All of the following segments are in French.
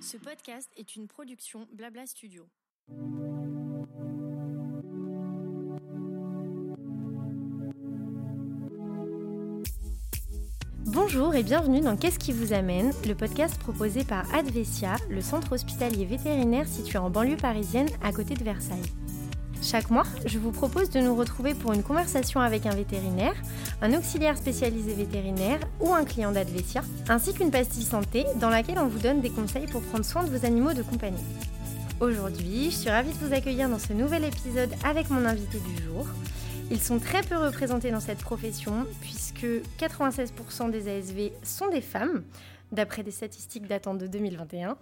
Ce podcast est une production Blabla Studio. Bonjour et bienvenue dans Qu'est-ce qui vous amène, le podcast proposé par Advesia, le centre hospitalier vétérinaire situé en banlieue parisienne à côté de Versailles. Chaque mois, je vous propose de nous retrouver pour une conversation avec un vétérinaire, un auxiliaire spécialisé vétérinaire ou un client d'Advesia, ainsi qu'une pastille santé dans laquelle on vous donne des conseils pour prendre soin de vos animaux de compagnie. Aujourd'hui, je suis ravie de vous accueillir dans ce nouvel épisode avec mon invité du jour. Ils sont très peu représentés dans cette profession puisque 96% des ASV sont des femmes, d'après des statistiques datant de 2021.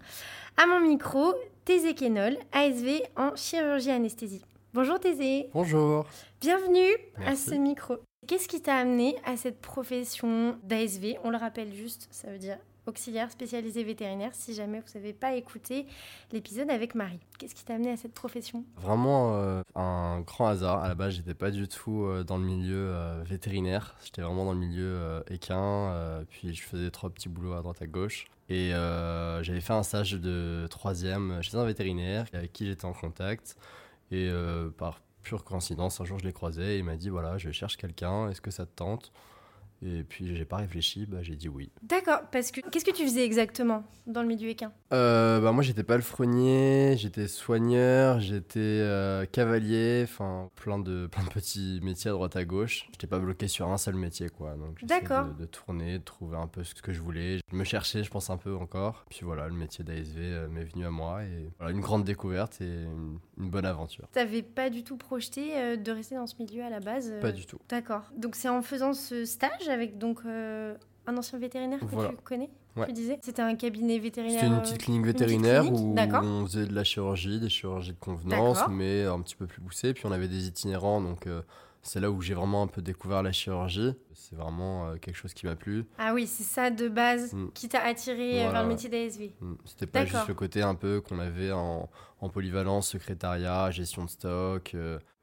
À mon micro, Thésée Kenol, ASV en chirurgie anesthésie. Bonjour Thésée. Bonjour. Bienvenue à ce micro. Qu'est-ce qui t'a amené à cette profession d'ASV On le rappelle juste, ça veut dire auxiliaire spécialisé vétérinaire, si jamais vous n'avez pas écouté l'épisode avec Marie. Qu'est-ce qui t'a amené à cette profession? Vraiment euh, un grand hasard. À la base, j'étais pas du tout euh, dans le milieu euh, vétérinaire. J'étais vraiment dans le milieu équin. puis je faisais trois petits boulots à droite à gauche. Et j'avais fait un stage de troisième chez un vétérinaire avec qui j'étais en contact. Et par pure coïncidence, un jour je l'ai croisé et il m'a dit voilà, je cherche quelqu'un, est-ce que ça te tente? Et puis j'ai pas réfléchi, bah, j'ai dit oui. D'accord, parce que qu'est-ce que tu faisais exactement dans le milieu équin? Euh, bah, Moi j'étais palefrenier, j'étais soigneur, j'étais euh, cavalier, enfin plein de, plein de petits métiers à droite à gauche. J'étais pas bloqué sur un seul métier quoi. Donc j'essayais de, de, tourner, de trouver un peu ce que je voulais. Je me cherchais je pense un peu encore. Puis voilà, le métier d'ASV euh, m'est venu à moi et voilà, une grande découverte et une, une bonne aventure. T'avais pas du tout projeté euh, de rester dans ce milieu à la base Pas du tout. D'accord. Donc c'est en faisant ce stage avec donc euh, un ancien vétérinaire que tu connais Tu disais? C'était un cabinet vétérinaire C'était une petite clinique vétérinaire où on faisait de la chirurgie, des chirurgies de convenance, mais un petit peu plus poussé. Puis on avait des itinérants, donc euh, c'est là où j'ai vraiment un peu découvert la chirurgie. C'est vraiment euh, quelque chose qui m'a plu. Ah oui, c'est ça de base mm. qui t'a attiré vers le métier d'ASV. Mm. C'était pas juste le côté un peu qu'on avait en, en, polyvalence, secrétariat, gestion de stock.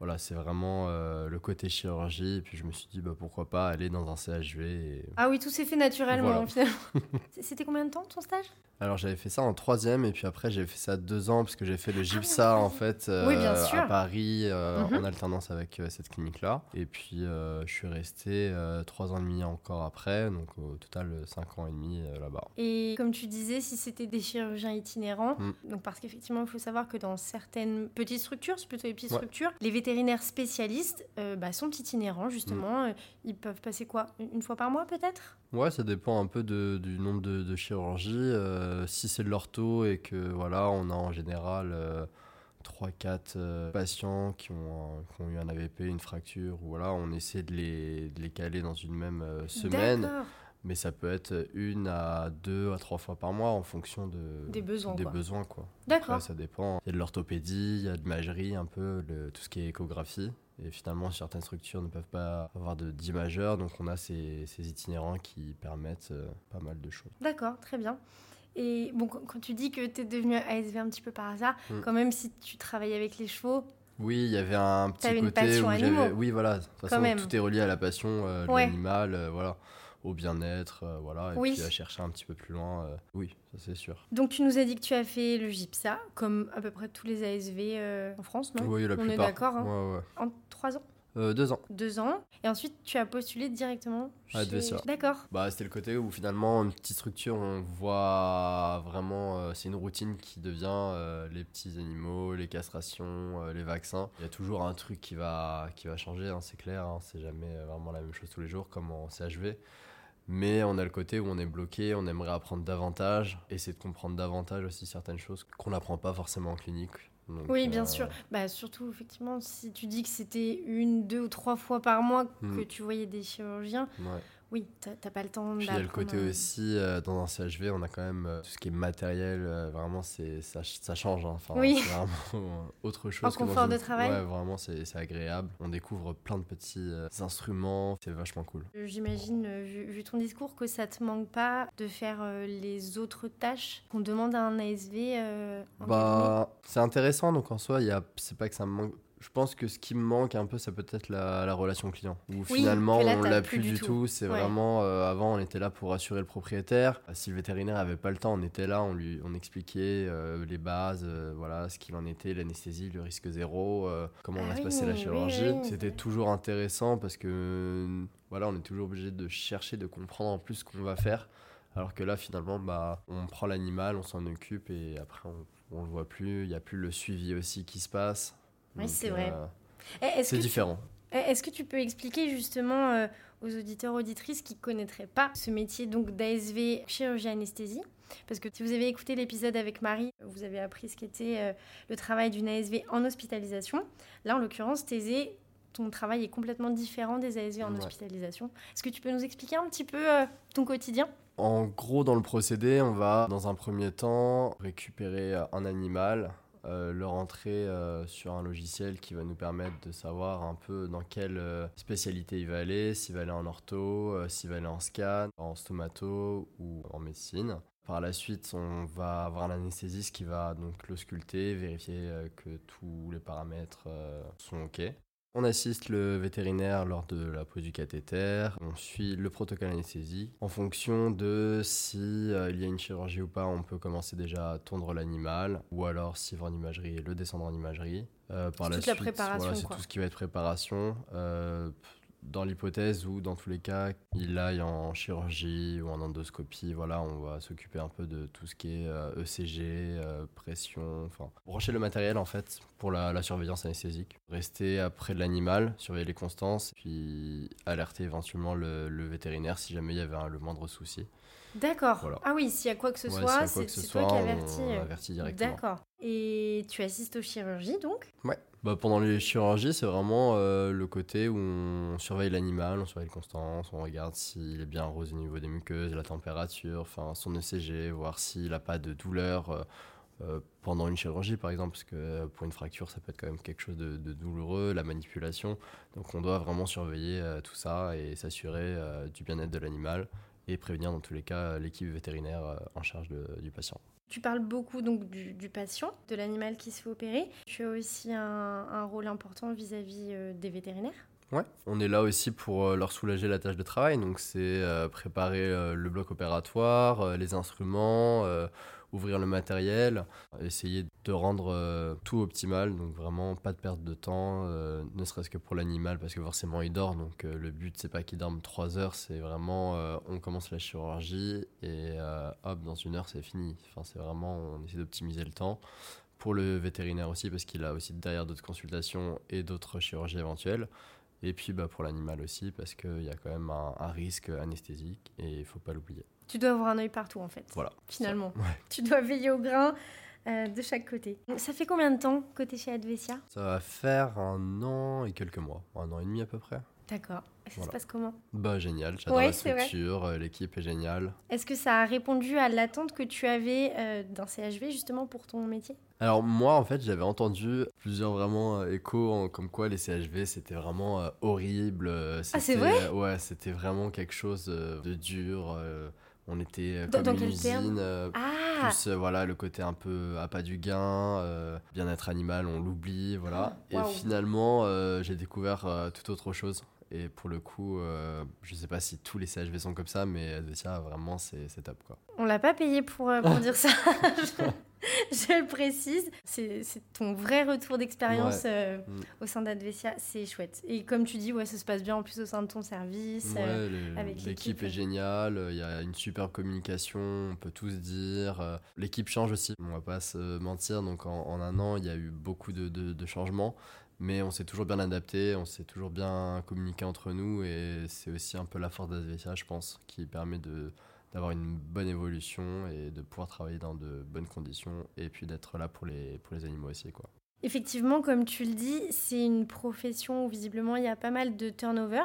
Voilà, c'est vraiment euh, le côté chirurgie. Et puis je me suis dit, bah, pourquoi pas aller dans un CHV. Ah oui, tout s'est fait naturellement finalement. C'était combien de temps ton stage? Alors j'avais fait ça en troisième et puis après j'ai fait ça deux ans parce que j'ai fait le GIPSA ah en fait euh, à Paris euh, mhm. en alternance avec cette clinique-là. Et puis je suis resté trois ans et demi encore après, donc au total cinq ans et demi là-bas. Et comme tu disais, si c'était des chirurgiens itinérants, mm. donc parce qu'effectivement il faut savoir que dans certaines petites structures, c'est plutôt les petites structures, les vétérinaires spécialistes euh, bah, sont itinérants, justement. Mm. Euh, ils peuvent passer quoi? Une fois par mois, peut-être? Ouais, ça dépend un peu du nombre de, chirurgies. Euh, si c'est de l'ortho et que voilà, on a en général 3-4 patients qui ont, qui ont, eu un AVP, une fracture, ou voilà, on essaie de les, de les caler dans une même semaine mais ça peut être une à deux à trois fois par mois en fonction de, des besoins. Des besoins quoi. D'accord. ça dépend. Il y a de l'orthopédie, il y a de l'imagerie, un peu, le, tout ce qui est échographie. Et finalement, certaines structures ne peuvent pas avoir d'imageurs, donc on a ces, ces, itinérants qui permettent euh, pas mal de choses. D'accord, très bien. Et bon, quand tu dis que tu es devenu ASV un petit peu par hasard, mm. quand même, si tu travailles avec les chevaux, oui, il y avait un petit côté une passion où j'avais. Oui, voilà. De toute façon, tout est relié à la passion euh, de l'animal. Euh, voilà au bien-être, euh, voilà, et puis à chercher un petit peu plus loin. Euh, oui, ça c'est sûr. Donc tu nous as dit que tu as fait le GIPSA, comme à peu près tous les ASV euh, en France, non? Oui, la On est d'accord. Hein ouais, ouais. En trois ans? Deux ans. Deux ans. Et ensuite, tu as postulé directement chez... D'accord. Bah, c'était le côté où finalement, une petite structure, on voit vraiment, c'est une routine qui devient les petits animaux, les castrations, les vaccins. Il y a toujours un truc qui va, qui va changer, hein, c'est clair. Hein, c'est jamais vraiment la même chose tous les jours, comme en CHV. Mais on a le côté où on est bloqué, on aimerait apprendre davantage, essayer de comprendre davantage aussi certaines choses qu'on n'apprend pas forcément en clinique. oui, bien euh, sûr. Bah, surtout, effectivement, si tu dis que c'était une, deux ou trois fois par mois hmm. que tu voyais des chirurgiens, oui, t'as pas le temps Puis il y a le côté aussi, euh, dans un CHV, on a quand même euh, tout ce qui est matériel, euh, vraiment, c'est ça, ça change. Hein. Enfin, oui. C'est vraiment autre chose. En confort de travail Ouais, vraiment, c'est agréable. On découvre plein de petits instruments, c'est vachement cool. J'imagine, vu, ton discours, que ça te manque pas de faire les autres tâches qu'on demande à un ASV Bah, c'est intéressant, donc en soi, c'est pas que ça me manque Je pense que ce qui me manque un peu, ça peut être la, la relation client. Où finalement, on l'a plus, du tout. C'est vraiment, euh, avant, on était là pour assurer le propriétaire. Si le vétérinaire avait pas le temps, on était là, on lui on expliquait euh, les bases, euh, voilà, ce qu'il en était, l'anesthésie, le risque zéro, comment on va se passer la chirurgie. C'était toujours intéressant parce que, voilà, on est toujours obligé de chercher, de comprendre en plus ce qu'on va faire. Alors que là, finalement, bah, on prend l'animal, on s'en occupe et après, on, on le voit plus. Il n'y a plus le suivi aussi qui se passe. Oui, c'est vrai. Euh, eh, c'est différent. Eh, est-ce que tu peux expliquer justement euh, aux auditeurs auditrices qui connaîtraient pas ce métier donc d'ASV chirurgie anesthésie? Parce que si vous avez écouté l'épisode avec Marie, vous avez appris ce qu'était euh, le travail d'une ASV en hospitalisation. Là, en l'occurrence, Thésée, ton travail est complètement différent des ASV en hospitalisation. Est-ce que tu peux nous expliquer un petit peu ton quotidien? En gros, dans le procédé, on va dans un premier temps récupérer un animal euh, le rentrer euh, sur un logiciel qui va nous permettre de savoir un peu dans quelle euh, spécialité il va aller, s'il va aller en ortho, s'il va aller en scan, en stomato ou en médecine. Par la suite, on va avoir un anesthésiste qui va donc le sculpter, vérifier que tous les paramètres sont OK. On assiste le vétérinaire lors de la pose du cathéter, on suit le protocole anesthésie. En fonction de si euh, il y a une chirurgie ou pas, on peut commencer déjà à tondre l'animal, ou alors s'il va en imagerie, le descendre en imagerie. Euh, par la toute suite, la préparation, c'est tout ce qui va être préparation. Euh, dans l'hypothèse où, dans tous les cas, il aille en chirurgie ou en endoscopie, voilà, on va s'occuper un peu de tout ce qui est ECG, euh, e euh, pression, enfin, brancher le matériel en fait pour la, surveillance anesthésique. Rester près de l'animal, surveiller les constances, puis alerter éventuellement le, vétérinaire si jamais il y avait le moindre souci. D'accord. Ah oui, s'il y a quoi que ce soit, c'est toi qui avertis. On avertit directement. D'accord. Et tu assistes aux chirurgies donc? Ouais. Bah, pendant les chirurgies, c'est vraiment euh, le côté où on surveille l'animal, on surveille les constances, on regarde s'il est bien rose au niveau des muqueuses, la température, son ECG, voir s'il n'a pas de douleur euh, euh, pendant une chirurgie par exemple, parce que pour une fracture, ça peut être quand même quelque chose de, douloureux, la manipulation. Donc on doit vraiment surveiller tout ça et s'assurer du bien-être de l'animal et prévenir dans tous les cas l'équipe vétérinaire en charge du patient. Tu parles beaucoup donc du, patient, de l'animal qui se fait opérer. Tu as aussi un, rôle important vis-à-vis euh, des vétérinaires. Ouais, on est là aussi pour euh, leur soulager la tâche de travail. Donc c'est euh, préparer le bloc opératoire, les instruments, ouvrir le matériel, essayer de rendre euh, tout optimal, donc vraiment pas de perte de temps, euh, ne serait-ce que pour l'animal, parce que forcément il dort, donc euh, le but c'est pas qu'il dorme 3 heures, c'est vraiment on commence la chirurgie et hop, dans une heure c'est fini. Enfin, c'est vraiment, on essaie d'optimiser le temps. Pour le vétérinaire aussi, parce qu'il a aussi derrière d'autres consultations et d'autres chirurgies éventuelles. Et puis bah, pour l'animal aussi, parce qu'il y a quand même un, un risque anesthésique et il faut pas l'oublier. Tu dois avoir un œil partout en fait. Voilà. Finalement. Tu dois veiller au grain euh, de chaque côté. Ça fait combien de temps que tu es chez Advesia Ça va faire un an et quelques mois. Un an et demi à peu près. D'accord. Ça se passe comment Bah génial, j'adore la structure, euh, l'équipe est géniale. Est-ce que ça a répondu à l'attente que tu avais euh, d'un CHV justement pour ton métier? Alors moi en fait j'avais entendu plusieurs vraiment échos comme quoi les CHV c'était vraiment horrible. ah c'est vrai? Ouais c'était vraiment quelque chose de dur on était euh, comme une usine. Euh, ah. Plus euh, voilà, le côté un peu à pas du gain, bien-être animal, on l'oublie. Voilà. Et finalement, j'ai découvert tout autre chose. Et pour le coup, je sais pas si tous les CHV sont comme ça, mais Advetia, vraiment, c'est top. Quoi. On l'a pas payé pour, pour dire ça. je le précise. C'est ton vrai retour d'expérience euh, mm. au sein d'Advesia. C'est chouette. Et comme tu dis, ouais, ça se passe bien en plus au sein de ton service. Euh, l'équipe est géniale. Il y a une super communication. On peut tous dire. Euh, l'équipe change aussi. On va pas se mentir. Donc en, un an, il y a eu beaucoup de, de changements mais on s'est toujours bien adapté, on s'est toujours bien communiqué entre nous et c'est aussi un peu la force d'Advesia, je pense, qui permet de, d'avoir une bonne évolution et de pouvoir travailler dans de bonnes conditions et puis d'être là pour les, pour les animaux aussi. Quoi. Effectivement, comme tu le dis, c'est une profession où visiblement il y a pas mal de turnover.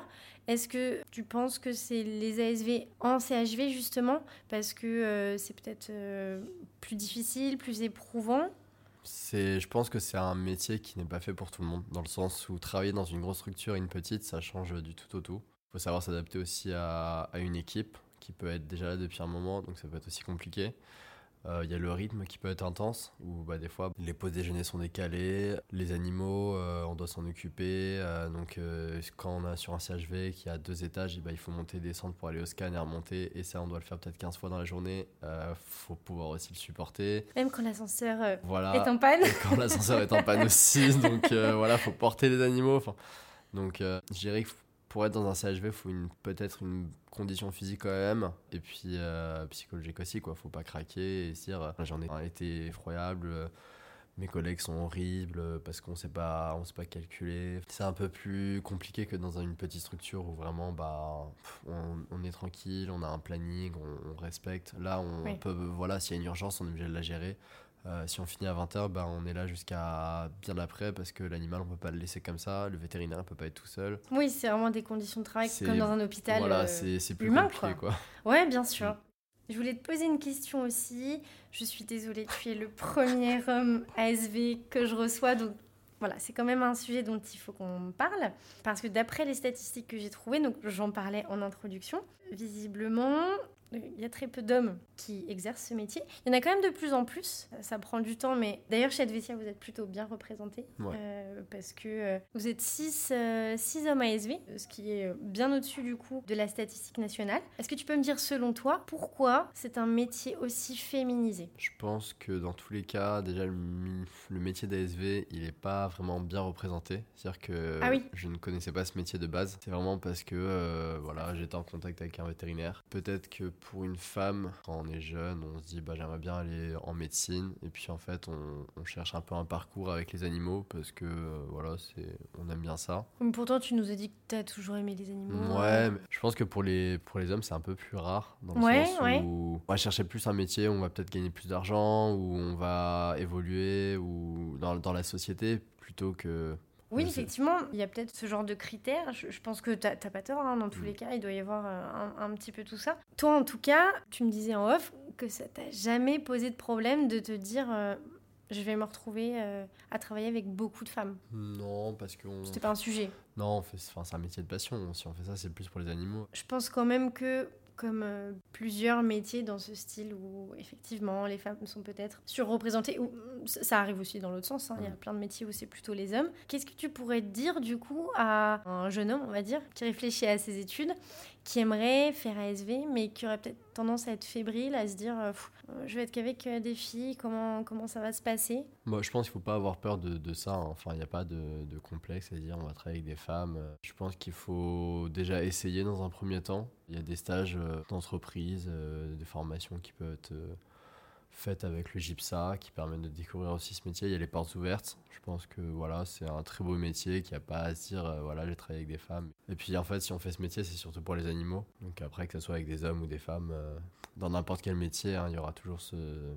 Est-ce que tu penses que c'est les ASV en CHV justement? Parce que euh, c'est peut-être euh, plus difficile, plus éprouvant? Je pense que c'est un métier qui n'est pas fait pour tout le monde, dans le sens où travailler dans une grosse structure et une petite, ça change du tout au tout. Il faut savoir s'adapter aussi à, à une équipe qui peut être déjà là depuis un moment, donc ça peut être aussi compliqué. Euh, Il y a le rythme qui peut être intense, où bah, des fois les pauses déjeuner sont décalées, les animaux, euh, on doit s'en occuper. euh, donc euh, quand on a sur un CHV qui a deux étages, eh ben, il faut monter et descendre pour aller au scan et remonter. Et ça, on doit le faire peut-être 15 fois dans la journée. Il faut pouvoir aussi le supporter. Même quand l'ascenseur euh, Voilà. est en panne. Et quand l'ascenseur est en panne aussi. Donc euh, voilà, faut porter les animaux. Enfin, donc euh, je dirais que pour être dans un CHV, il faut peut-être une condition physique quand même. Et puis euh, psychologique aussi, quoi. Faut pas craquer et se dire, euh, j'en ai un été effroyable. euh, Mes collègues sont horribles parce qu'on sait pas, on sait pas calculer. C'est un peu plus compliqué que dans une petite structure où vraiment bah on, on est tranquille, on a un planning, on, on respecte. Là, on Oui. peut voilà, s'il y a une urgence, on est obligé de la gérer. Euh, si on finit à 20h, bah, on est là jusqu'à bien après parce que l'animal, on peut pas le laisser comme ça. Le vétérinaire, il peut pas être tout seul. Oui, c'est vraiment des conditions de travail comme dans un hôpital. voilà, euh, c'est plus humain, compliqué, quoi. Ouais, bien sûr. Je voulais te poser une question aussi. Je suis désolée, tu es le premier homme ASV que je reçois, donc voilà, c'est quand même un sujet dont il faut qu'on parle, parce que d'après les statistiques que j'ai trouvées, donc j'en parlais en introduction, visiblement, euh, il y a très peu d'hommes qui exercent ce métier. Il y en a quand même de plus en plus. Ça prend du temps, mais d'ailleurs chez Advetia, vous êtes plutôt bien représentés, Ouais. euh, parce que euh, vous êtes 6 hommes ASV, ce qui est bien au-dessus du coup de la statistique nationale. Est-ce que tu peux me dire selon toi pourquoi c'est un métier aussi féminisé? Je pense que dans tous les cas, déjà, le, métier d'ASV, il est pas vraiment bien représenté. C'est-à-dire que Ah oui. je ne connaissais pas ce métier de base. C'est vraiment parce que euh, voilà, j'étais en contact avec un vétérinaire. Peut-être que pour une femme, quand on est jeune, on se dit bah, j'aimerais bien aller en médecine. Et puis en fait, on, on cherche un peu un parcours avec les animaux parce que euh, voilà, c'est, on aime bien ça. Mais Pourtant, tu nous as dit que tu as toujours aimé les animaux. Ouais, mais je pense que pour les, pour les hommes, c'est un peu plus rare. Dans le Ouais, sens ouais. où on va chercher plus un métier, où on va peut-être gagner plus d'argent, où on va évoluer ou dans, dans la société plutôt que. Oui, effectivement, il y a peut-être ce genre de critères. Je, je pense que tu n'as pas tort, hein, dans tous Mm. les cas, il doit y avoir euh, un, un petit peu tout ça. Toi, en tout cas, tu me disais en off que ça t'a jamais posé de problème de te dire euh, je vais me retrouver euh, à travailler avec beaucoup de femmes. Non, parce qu'on. C'était pas un sujet. Non, on fait, enfin, c'est un métier de passion. Si on fait ça, c'est plus pour les animaux. Je pense quand même que, comme euh, plusieurs métiers dans ce style où effectivement les femmes sont peut-être surreprésentées, ou ça ça arrive aussi dans l'autre sens, hein, il y a Mm. plein de métiers où c'est plutôt les hommes. Qu'est-ce que tu pourrais dire du coup à un jeune homme, on va dire, qui réfléchit à ses études, qui aimerait faire ASV, mais qui aurait peut-être tendance à être fébrile, à se dire euh, euh, je vais être qu'avec euh, des filles, comment, comment ça va se passer? Moi, je pense qu'il faut pas avoir peur de, de ça. hein. Enfin, il n'y a pas de, de complexe à dire on va travailler avec des femmes. Je pense qu'il faut déjà essayer dans un premier temps. Il y a des stages d'entreprise, des formations qui peuvent être faites avec le GIPSA qui permettent de découvrir aussi ce métier. Il y a les portes ouvertes. Je pense que voilà, c'est un très beau métier qui a pas à se dire euh, voilà, j'ai travaillé avec des femmes. Et puis en fait, si on fait ce métier, c'est surtout pour les animaux. Donc après, que ce soit avec des hommes ou des femmes, euh, dans n'importe quel métier, hein, il y aura toujours ce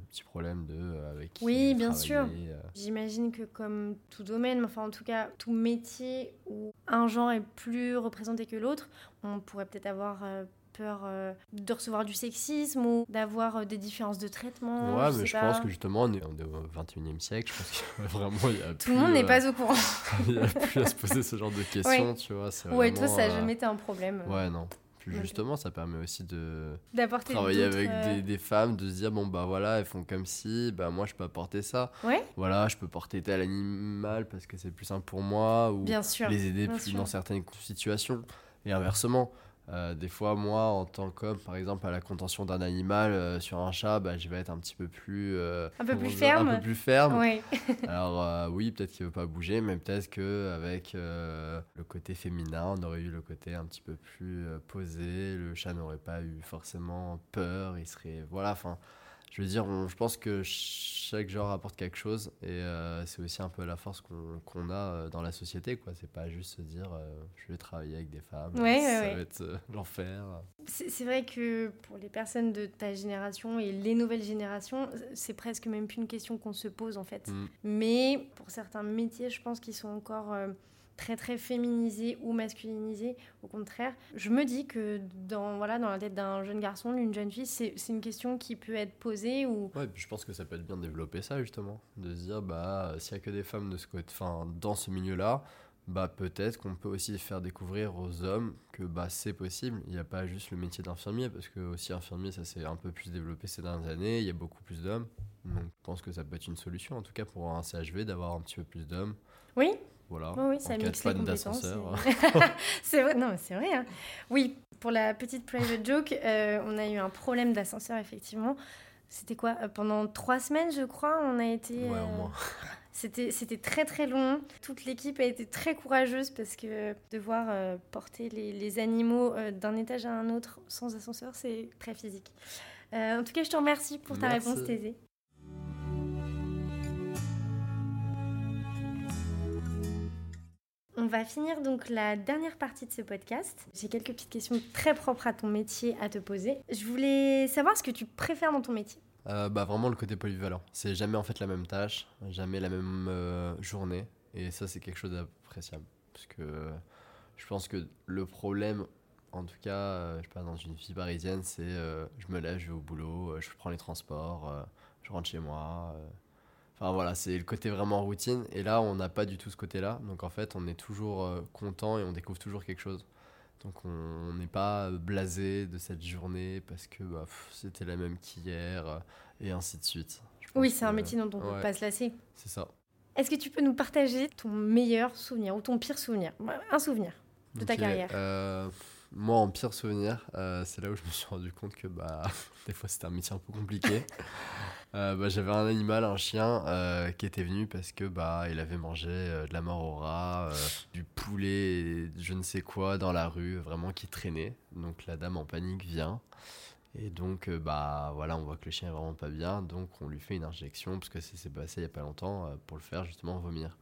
petit problème de euh, avec qui Oui, bien sûr. euh. J'imagine que comme tout domaine, enfin en tout cas tout métier où un genre est plus représenté que l'autre, on pourrait peut-être avoir euh, peur euh, de recevoir du sexisme ou d'avoir euh, des différences de traitement. Ouais, je mais je pas. pense que justement, on est, au 21e siècle. Je pense que vraiment, il y a tout le monde n'est pas au courant. Il n'y a plus à se poser ce genre de questions, tu vois. ouais, toi vraiment, ça a euh, jamais été un problème euh, Ouais, non. Puis justement, ça permet aussi de travailler avec euh, des, des femmes, de se dire, bon, bah voilà, elles font comme si, bah moi, je peux apporter ça. Ouais, Voilà, je peux porter tel animal parce que c'est plus simple pour moi. Ou bien sûr. les aider bien plus sûr. dans certaines situations. Et inversement, euh, des fois, moi, en tant qu'homme, par exemple, à la contention d'un animal euh, sur un chat, bah, je vais être un petit peu plus... euh, Un peu plus dire, ferme. Un peu plus ferme. Ouais. Alors oui, peut-être qu'il veut pas bouger, mais peut-être que avec euh, le côté féminin, on aurait eu le côté un petit peu plus posé. Le chat n'aurait pas eu forcément peur. Il serait voilà. Enfin, je veux dire, on- je pense que chaque genre apporte quelque chose et euh, c'est aussi un peu la force qu'on a euh, dans la société. quoi. C'est pas juste se dire euh, je vais travailler avec des femmes, Ouais, ça ouais, va être euh, l'enfer. C'est vrai que pour les personnes de ta génération et les nouvelles générations, c'est presque même plus une question qu'on se pose en fait. Mm. Mais pour certains métiers, je pense qu'ils sont encore très très féminisés ou masculinisés. Au contraire, je me dis que dans, voilà, dans la tête d'un jeune garçon, d'une jeune fille, c'est c'est une question qui peut être posée ou... Ouais, je pense que ça peut être bien de développer ça justement, de se dire bah s'il y a que des femmes de ce côté, enfin dans ce milieu-là, bah peut-être qu'on peut aussi faire découvrir aux hommes que bah c'est possible. Il n'y a pas juste le métier d'infirmier parce que aussi infirmier ça s'est un peu plus développé ces dernières années. Il y a beaucoup plus d'hommes. Donc je pense que ça peut être une solution en tout cas pour un CHV d'avoir un petit peu plus d'hommes. Oui. Voilà. Oui, oui ça mixe les compétences. c'est vrai, non, c'est vrai. hein. Oui, pour la petite private joke, euh, on a eu un problème d'ascenseur effectivement. C'était quoi? Euh, Pendant trois semaines, je crois, on a été. Ouais, au euh, moins. C'était, c'était très très long. Toute l'équipe a été très courageuse parce que devoir euh, porter les, les animaux d'un étage à un autre sans ascenseur, c'est très physique. En tout cas, je te remercie pour ta Merci. réponse, Thésée. On va finir donc la dernière partie de ce podcast. J'ai quelques petites questions très propres à ton métier à te poser. Je voulais savoir ce que tu préfères dans ton métier. Euh, bah vraiment le côté polyvalent. C'est jamais en fait la même tâche, jamais la même euh, journée. Et ça c'est quelque chose d'appréciable. Parce que je pense que le problème, en tout cas, euh, je sais dans une vie parisienne, c'est je me lève, je vais au boulot, je prends les transports, je rentre chez moi. Euh. Enfin voilà, c'est le côté vraiment routine. Et là on n'a pas du tout ce côté-là. Donc en fait on est toujours euh, content et on découvre toujours quelque chose. Donc on n'est pas blasé de cette journée parce que bah, c'était la même qu'hier euh, et ainsi de suite. Oui, c'est un métier dont on ne peut pas se lasser. C'est ça. Est-ce que tu peux nous partager ton meilleur souvenir ou ton pire souvenir? Un souvenir de ta carrière. euh, moi, en pire souvenir, euh, c'est là où je me suis rendu compte que bah, des fois c'était un métier un peu compliqué. Euh, bah, J'avais un animal, un chien, euh, qui était venu parce que bah, il avait mangé euh, de la mort au rat, du poulet, et je ne sais quoi dans la rue, vraiment qui traînait. Donc la dame en panique vient. Et donc, bah voilà, on voit que le chien est vraiment pas bien, donc on lui fait une injection, parce que ça s'est passé il y a pas longtemps, pour le faire justement vomir.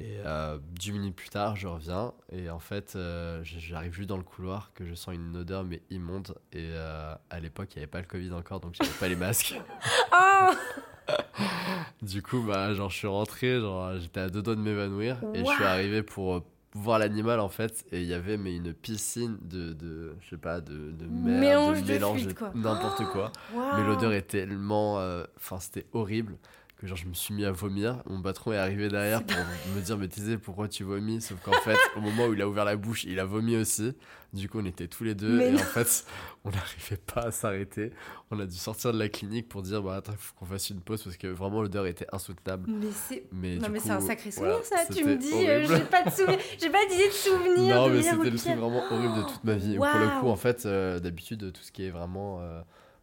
Et euh, dix minutes plus tard, je reviens, et en fait, euh, j'arrive juste dans le couloir, que je sens une odeur, mais immonde, et euh, à l'époque, il n'y avait pas le Covid encore, donc j'avais pas les masques. Oh Du coup, bah, genre, je suis rentré, genre, j'étais à deux doigts de m'évanouir, et je suis arrivé pour euh, voir l'animal, en fait, et il y avait mais une piscine de, de je sais pas, de, de mer, Mélange de de mélange, fluides, quoi. n'importe quoi. Mais l'odeur est tellement. euh, Enfin, c'était horrible que genre je me suis mis à vomir. Mon patron est arrivé derrière pour me dire Mais Thésée, pourquoi tu vomis? Sauf qu'en fait, au moment où il a ouvert la bouche, il a vomi aussi. Du coup, on était tous les deux Mais et non. en fait, on n'arrivait pas à s'arrêter. On a dû sortir de la clinique pour dire Bah attends, il faut qu'on fasse une pause parce que vraiment l'odeur était insoutenable. Mais c'est. Mais Non mais c'est un sacré souvenir voilà, ça. Tu me dis, euh, j'ai pas de souvenir, j'ai pas d'idée de souvenir. Non, de mais c'était le truc vraiment horrible de toute ma vie. Pour le coup, en fait, euh, d'habitude, tout ce qui est vraiment euh,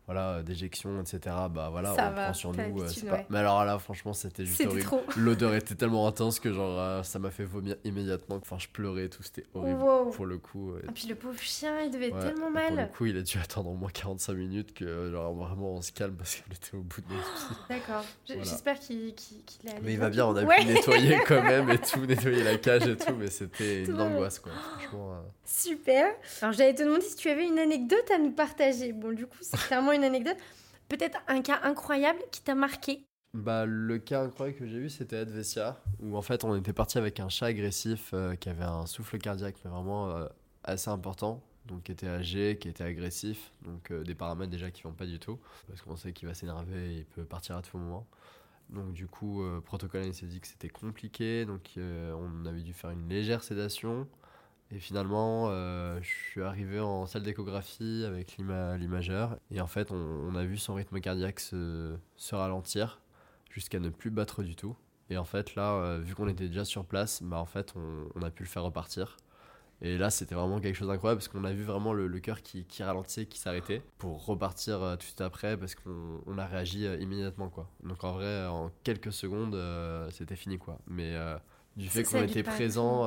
voilà, déjection, etc., bah voilà, Ça on va, prend sur nous. euh, pas- ouais. Mais alors là, franchement, c'était juste horrible. L'odeur était tellement intense que genre euh, ça m'a fait vomir immédiatement. Enfin, je pleurais et tout, c'était horrible. Wow. Pour le coup. euh, Et puis le pauvre chien, il devait être tellement Et Pour le mal. coup, il a dû attendre au moins 45 minutes que euh, genre vraiment on se calme parce qu'il était au bout de nos soucis. D'accord. J- Voilà. J'espère qu'il est allé Mais il va bien, on a Ouais. pu nettoyer quand même et tout, nettoyer la cage et tout, mais c'était une angoisse quoi. Franchement. euh, Super. Alors j'allais te demander si tu avais une anecdote à nous partager. Bon, du coup, c'est clairement une anecdote. Peut-être un cas incroyable qui t'a marqué. Bah, le cas incroyable que j'ai eu, c'était Advesia, où en fait on était parti avec un chat agressif euh, qui avait un souffle cardiaque, mais vraiment euh, assez important, donc qui était âgé, qui était agressif, donc euh, des paramètres déjà qui vont pas du tout, parce qu'on sait qu'il va s'énerver et il peut partir à tout moment. Donc du coup, protocole anesthésique c'était compliqué, donc on avait dû faire une légère sédation. Et finalement, euh, je suis arrivé en salle d'échographie avec l'ima- l'imageur. Et en fait, on, on a vu son rythme cardiaque se, se ralentir jusqu'à ne plus battre du tout. Et en fait, là, euh, vu qu'on était déjà sur place, bah, en fait, on, on a pu le faire repartir. Et là, c'était vraiment quelque chose d'incroyable parce qu'on a vu vraiment le, le cœur qui, qui ralentissait, qui s'arrêtait pour repartir euh, tout de suite après parce qu'on on a réagi euh, immédiatement. quoi. Donc en vrai, en quelques secondes, euh, c'était fini. quoi. Mais du fait qu'on était présent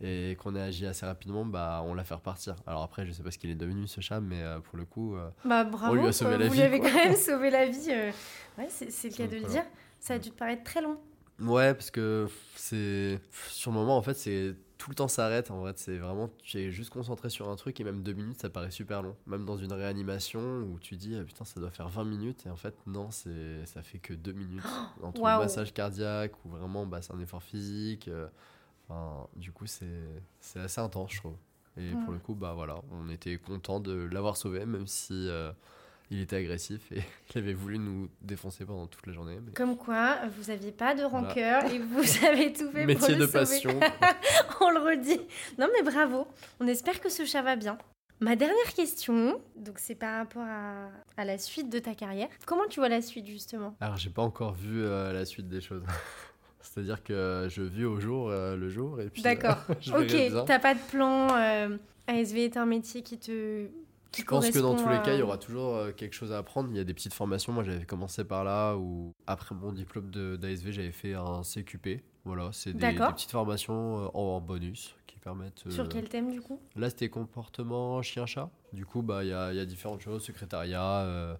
et qu'on ait agi assez rapidement, bah, on l'a fait repartir. Alors après, je sais pas ce qu'il est devenu ce chat, mais euh, pour le coup, euh, Bah bravo. lui a sauvé la Vous vie, lui avez quand même sauvé la vie. euh. Ouais, c'est le cas de le dire. Ça a dû te paraître très long. Ouais, parce que c'est sur le moment en fait, c'est tout le temps s'arrête en vrai, c'est vraiment tu es juste concentré sur un truc et même deux minutes ça paraît super long. Même dans une réanimation où tu dis ah, putain ça doit faire 20 minutes et en fait non, c'est ça fait que deux minutes entre waouh. le massage cardiaque ou vraiment bah, c'est un effort physique. Enfin, du coup, c'est assez intense, je trouve. Et pour le coup, bah voilà, on était content de l'avoir sauvé, même si euh, il était agressif et il avait voulu nous défoncer pendant toute la journée. mais- Comme quoi, vous n'aviez pas de Voilà. rancœur et vous avez tout fait pour Métier le de sauver. passion. On le redit. Non mais bravo. On espère que ce chat va bien. Ma dernière question, donc c'est par rapport à, à la suite de ta carrière. Comment tu vois la suite justement? Alors, j'ai pas encore vu euh, la suite des choses. C'est-à-dire que je vis au jour euh, le jour et puis. D'accord. euh. Ok, t'as pas de plan. euh, ASV est un métier qui te. Qui Je pense que dans tous les cas, il y aura toujours quelque chose à apprendre. Il y a des petites formations. Moi, j'avais commencé par là où, après mon diplôme d'ASV, j'avais fait un CQP. Voilà, c'est des, petites formations en, bonus qui permettent. Sur quel thème du coup? Là, c'était comportement chien-chat. Du coup, bah, il y a, y a différentes choses secrétariat, euh,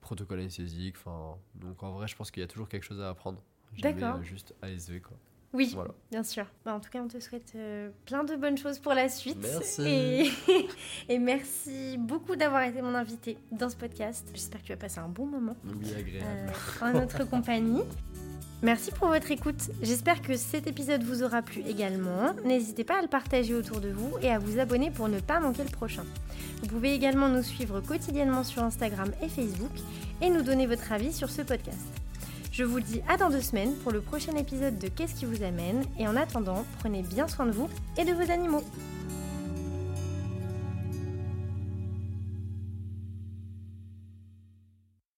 protocole anesthésique. Enfin, donc en vrai, je pense qu'il y a toujours quelque chose à apprendre. Jamais D'accord. euh, juste ASV, quoi. Oui, Voilà. bien sûr. Bah, en tout cas, on te souhaite euh, plein de bonnes choses pour la suite. Merci. Et, et merci beaucoup d'avoir été mon invité dans ce podcast. J'espère que tu as passé un bon moment. Oui, agréable. euh, en notre compagnie. Merci pour votre écoute. J'espère que cet épisode vous aura plu également. N'hésitez pas à le partager autour de vous et à vous abonner pour ne pas manquer le prochain. Vous pouvez également nous suivre quotidiennement sur Instagram et Facebook et nous donner votre avis sur ce podcast. Je vous dis à dans deux semaines pour le prochain épisode de Qu'est-ce qui vous amène et en attendant, prenez bien soin de vous et de vos animaux.